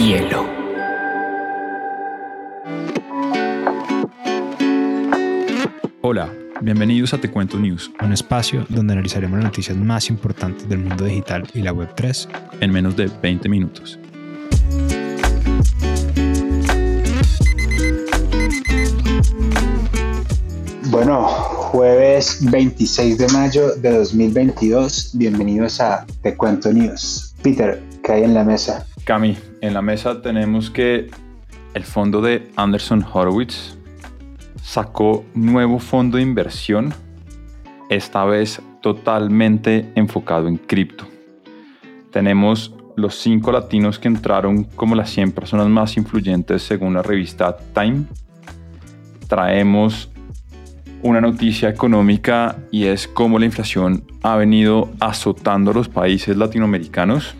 hielo. Hola, bienvenidos a Te Cuento News, un espacio donde analizaremos las noticias más importantes del mundo digital y la Web3 en menos de 20 minutos. Bueno, jueves 26 de mayo de 2022, bienvenidos a Te Cuento News. Peter, ¿qué hay en la mesa? Cami, en la mesa tenemos que el fondo de Anderson Horowitz sacó nuevo fondo de inversión, esta vez totalmente enfocado en cripto. Tenemos los cinco latinos que entraron como las 100 personas más influyentes según la revista Time. Traemos una noticia económica y es cómo la inflación ha venido azotando a los países latinoamericanos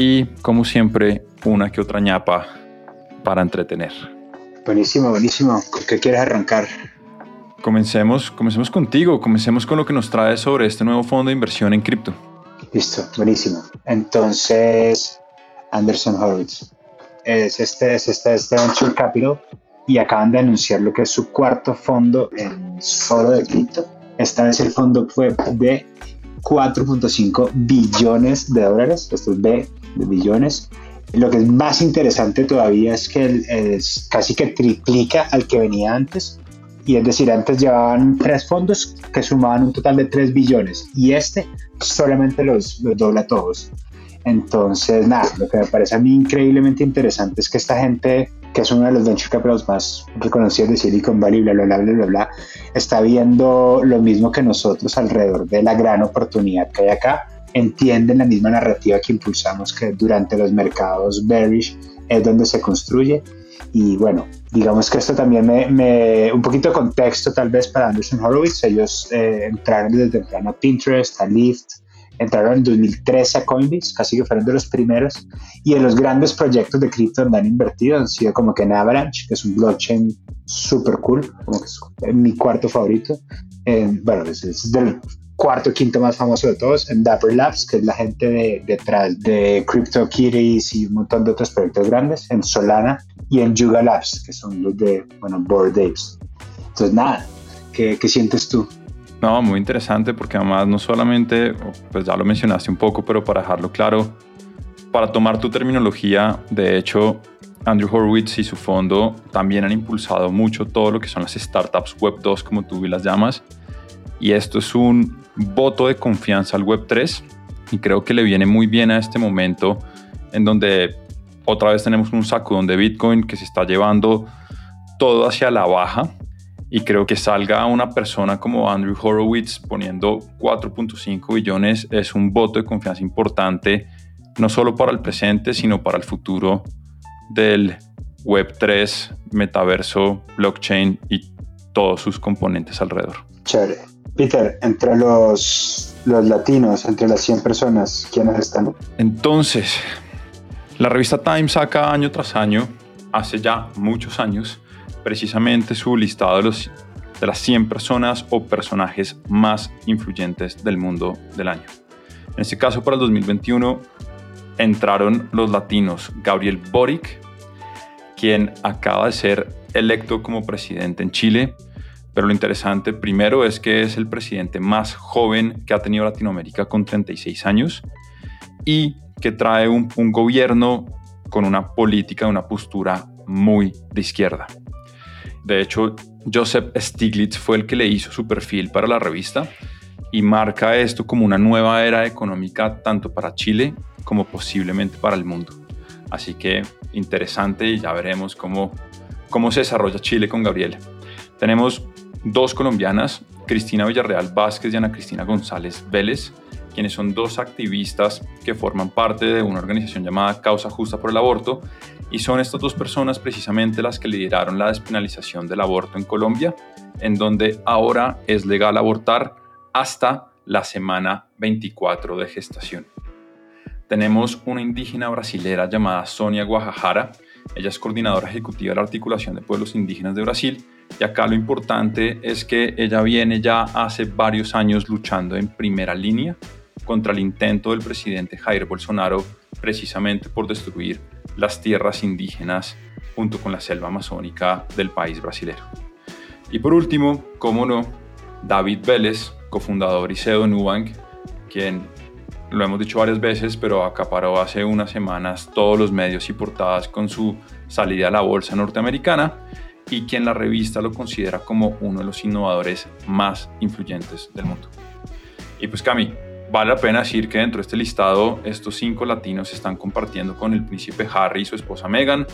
y como siempre una que otra ñapa para entretener. Buenísimo, buenísimo. ¿Con qué quieres arrancar? Comencemos, comencemos contigo, comencemos con lo que nos trae sobre este nuevo fondo de inversión en cripto. Listo, buenísimo. Entonces, Anderson Horowitz. Es este, es este, este Venture Capital y acaban de anunciar lo que es su cuarto fondo en solo de cripto. Esta vez el fondo fue de 4.5 billones de dólares, esto es B de billones. Lo que es más interesante todavía es que es casi que triplica al que venía antes. Y es decir, antes llevaban tres fondos que sumaban un total de 3 billones y este solamente los, los dobla todos. Entonces, nada, lo que me parece a mí increíblemente interesante es que esta gente, que es uno de los venture capitals más reconocidos de Silicon Valley, bla, bla, bla, bla, bla, bla, está viendo lo mismo que nosotros alrededor de la gran oportunidad que hay acá entienden la misma narrativa que impulsamos que durante los mercados bearish es donde se construye. Y bueno, digamos que esto también me, un poquito de contexto tal vez para Anderson Horowitz. Ellos eh, entraron desde temprano a Pinterest, a Lyft, entraron en 2013 a Coinbase, casi que fueron de los primeros. Y en los grandes proyectos de cripto donde han invertido han sido como que en Avalanche, que es un blockchain súper cool, como que es mi cuarto favorito. bueno, es, es del cuarto quinto más famoso de todos, en Dapper Labs, que es la gente de, detrás de CryptoKitties y un montón de otros proyectos grandes, en Solana y en Yuga Labs, que son los de, bueno, Board Apes. Entonces, nada, ¿qué, ¿qué, sientes tú? No, muy interesante porque además no solamente, pues ya lo mencionaste un poco, pero para dejarlo claro, para tomar tu terminología, de hecho, Andrew Horowitz y su fondo también han impulsado mucho todo lo que son las startups Web 2, como tú las llamas, y esto es un voto de confianza al Web3 y creo que le viene muy bien a este momento en donde otra vez tenemos un sacudón de Bitcoin que se está llevando todo hacia la baja y creo que salga una persona como Andrew Horowitz poniendo 4.5 billones es un voto de confianza importante no solo para el presente sino para el futuro del Web3, metaverso, blockchain y todos sus componentes alrededor. Peter, entre los, los latinos, entre las 100 personas, ¿quiénes están? Entonces, la revista Time saca año tras año, hace ya muchos años, precisamente su listado de, los, de las 100 personas o personajes más influyentes del mundo del año. En este caso, para el 2021, entraron los latinos Gabriel Boric, quien acaba de ser electo como presidente en Chile, pero lo interesante primero es que es el presidente más joven que ha tenido Latinoamérica con 36 años y que trae un, gobierno con una política, una postura muy de izquierda. De hecho, Joseph Stiglitz fue el que le hizo su perfil para la revista y marca esto como una nueva era económica tanto para Chile como posiblemente para el mundo. Así que interesante y ya veremos cómo, cómo se desarrolla Chile con Gabriel. Tenemos dos colombianas, Cristina Villarreal Vázquez y Ana Cristina González Vélez, quienes son dos activistas que forman parte de una organización llamada Causa Justa por el Aborto, y son estas dos personas precisamente las que lideraron la despenalización del aborto en Colombia, en donde ahora es legal abortar hasta la semana 24 de gestación. Tenemos una indígena brasilera llamada Sonia Guajajara, ella es coordinadora ejecutiva de la Articulación de Pueblos Indígenas de Brasil, y acá lo importante es que ella viene ya hace varios años luchando en primera línea contra el intento del presidente Jair Bolsonaro precisamente por destruir las tierras indígenas junto con la selva amazónica del país brasilero. Y por último, como no, David Vélez, cofundador y CEO de Nubank, quien lo hemos dicho varias veces, pero acaparó hace unas semanas todos los medios y portadas con su salida a la bolsa norteamericana y quien la revista lo considera como uno de los innovadores más influyentes del mundo. Y pues Cami, vale la pena decir que dentro de este listado estos cinco latinos están compartiendo con el príncipe Harry y su esposa Meghan,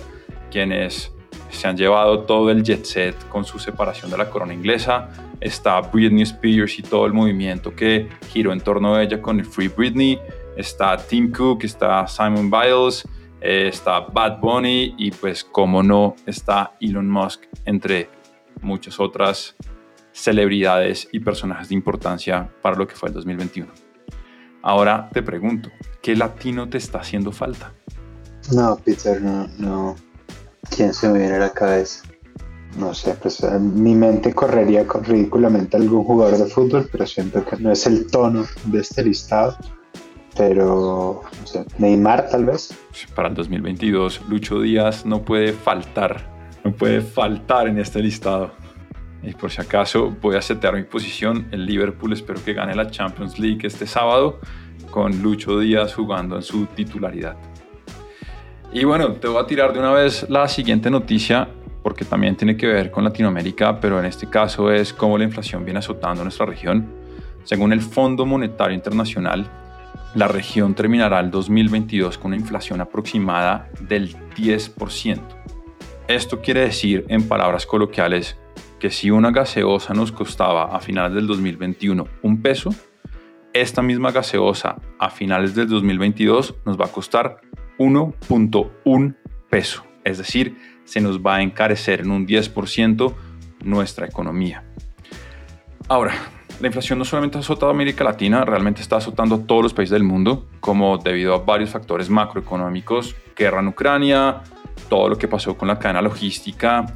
quienes se han llevado todo el jet set con su separación de la corona inglesa. Está Britney Spears y todo el movimiento que giró en torno a ella con el Free Britney. Está Tim Cook, está Simon Biles, eh, está Bad Bunny y pues como no está Elon Musk entre muchas otras celebridades y personajes de importancia para lo que fue el 2021. Ahora te pregunto, ¿qué latino te está haciendo falta? No, Peter, no, no. ¿Quién se me viene a la cabeza? No sé, pues mi mente correría ridículamente algún jugador de fútbol, pero siento que no es el tono de este listado. Pero, no sé, Neymar tal vez. Para el 2022, Lucho Díaz no puede faltar, no puede faltar en este listado. Y por si acaso voy a setear mi posición. El Liverpool espero que gane la Champions League este sábado con Lucho Díaz jugando en su titularidad. Y bueno, te voy a tirar de una vez la siguiente noticia porque también tiene que ver con Latinoamérica, pero en este caso es cómo la inflación viene azotando nuestra región. Según el Fondo Monetario Internacional, la región terminará el 2022 con una inflación aproximada del 10%. Esto quiere decir, en palabras coloquiales, que si una gaseosa nos costaba a finales del 2021 un peso, esta misma gaseosa a finales del 2022 nos va a costar 1.1 peso. Es decir, se nos va a encarecer en un 10% nuestra economía. Ahora, la inflación no solamente ha azotado a América Latina, realmente está azotando a todos los países del mundo, como debido a varios factores macroeconómicos, guerra en Ucrania, todo lo que pasó con la cadena logística,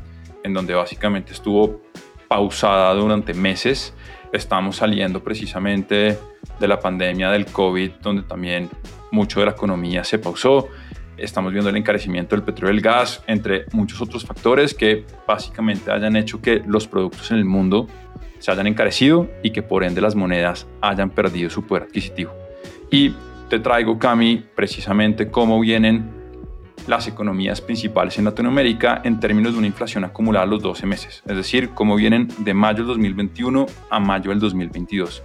en donde básicamente estuvo pausada durante meses. Estamos saliendo precisamente de la pandemia del COVID, donde también mucho de la economía se pausó. Estamos viendo el encarecimiento del petróleo y el gas, entre muchos otros factores que básicamente hayan hecho que los productos en el mundo se hayan encarecido y que por ende las monedas hayan perdido su poder adquisitivo. Y te traigo, Cami, precisamente cómo vienen las economías principales en Latinoamérica en términos de una inflación acumulada los 12 meses, es decir, cómo vienen de mayo del 2021 a mayo del 2022.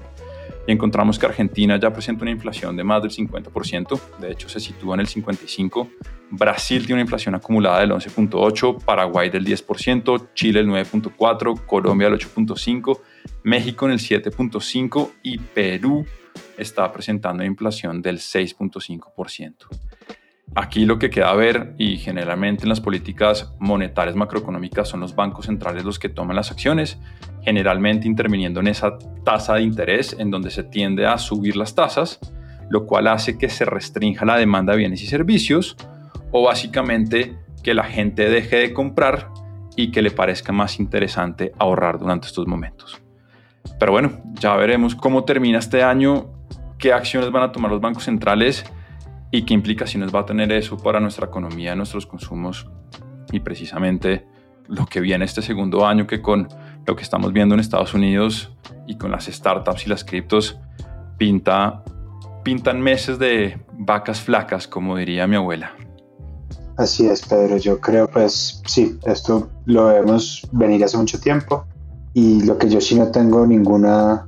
Y encontramos que Argentina ya presenta una inflación de más del 50%, de hecho se sitúa en el 55%, Brasil tiene una inflación acumulada del 11.8%, Paraguay del 10%, Chile el 9.4%, Colombia el 8.5%, México en el 7.5% y Perú está presentando inflación del 6.5%. Aquí lo que queda ver, y generalmente en las políticas monetarias macroeconómicas son los bancos centrales los que toman las acciones, generalmente interviniendo en esa tasa de interés en donde se tiende a subir las tasas, lo cual hace que se restrinja la demanda de bienes y servicios, o básicamente que la gente deje de comprar y que le parezca más interesante ahorrar durante estos momentos. Pero bueno, ya veremos cómo termina este año, qué acciones van a tomar los bancos centrales y qué implicaciones va a tener eso para nuestra economía, nuestros consumos y precisamente lo que viene este segundo año que con lo que estamos viendo en Estados Unidos y con las startups y las criptos pinta pintan meses de vacas flacas, como diría mi abuela. Así es, Pedro. Yo creo, pues sí, esto lo vemos venir hace mucho tiempo y lo que yo sí no tengo ninguna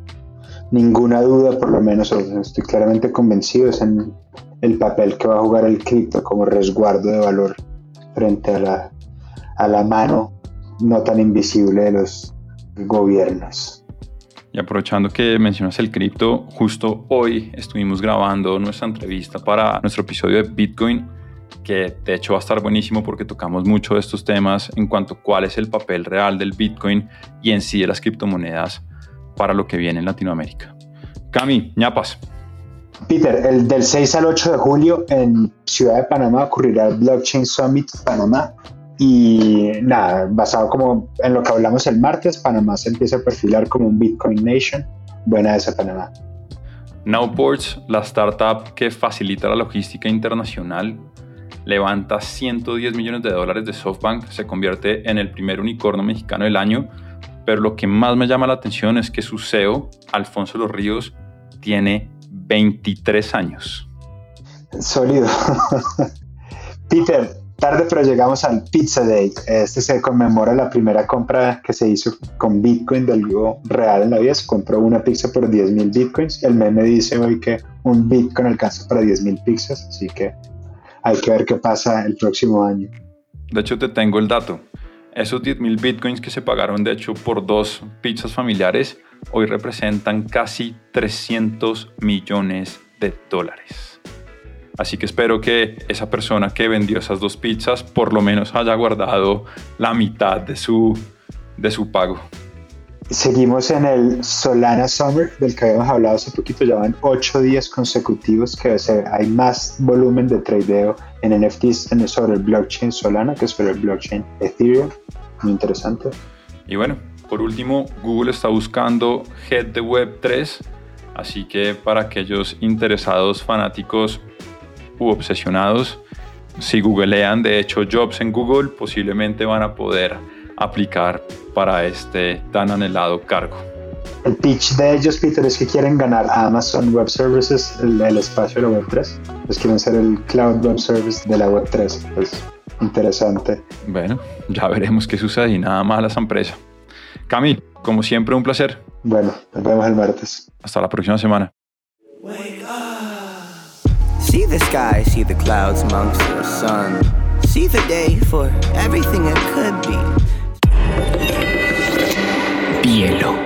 ninguna duda, por lo menos estoy claramente convencido, es en el papel que va a jugar el cripto como resguardo de valor frente a la, a la mano no tan invisible de los gobiernos. Y aprovechando que mencionas el cripto, justo hoy estuvimos grabando nuestra entrevista para nuestro episodio de Bitcoin, que de hecho va a estar buenísimo porque tocamos mucho de estos temas en cuanto a cuál es el papel real del Bitcoin y en sí de las criptomonedas para lo que viene en Latinoamérica. Cami, ñapas. Peter, el del 6 al 8 de julio en Ciudad de Panamá ocurrirá el Blockchain Summit Panamá. Y nada, basado como en lo que hablamos el martes, Panamá se empieza a perfilar como un Bitcoin Nation. Buena esa Panamá. Nowports, la startup que facilita la logística internacional, levanta 110 millones de dólares de SoftBank, se convierte en el primer unicornio mexicano del año, pero lo que más me llama la atención es que su CEO, Alfonso Los Ríos, tiene 23 años. Sólido. Peter, tarde pero llegamos al Pizza Day. Este se conmemora la primera compra que se hizo con Bitcoin de algo real en la vida. Se compró una pizza por 10 mil Bitcoins. El meme dice hoy que un Bitcoin alcanza para 10 mil pizzas, así que hay que ver qué pasa el próximo año. De hecho, te tengo el dato. Esos 10 mil Bitcoins que se pagaron, de hecho, por dos pizzas familiares, hoy representan casi 300 millones de dólares. Así que espero que esa persona que vendió esas dos pizzas por lo menos haya guardado la mitad de su, de su pago. Seguimos en el Solana Summer del que habíamos hablado hace poquito. Ya van ocho días consecutivos que hay más volumen de tradeo en NFTs sobre el blockchain Solana que sobre el blockchain Ethereum. Muy interesante. Y bueno, por último, Google está buscando Head de Web 3. Así que para aquellos interesados fanáticos u obsesionados, si googlean de hecho jobs en Google, posiblemente van a poder aplicar para este tan anhelado cargo. El pitch de ellos, Peter, es que quieren ganar Amazon Web Services, el, espacio de la Web 3. Pues quieren ser el Cloud Web Service de la Web 3. Pues interesante. Bueno, ya veremos qué sucede y nada más las empresas. Cami, como siempre, un placer. Bueno, nos vemos el martes. Hasta la próxima semana. See the sky, see the clouds amongst the sun. See the day for everything it could be. Bielo.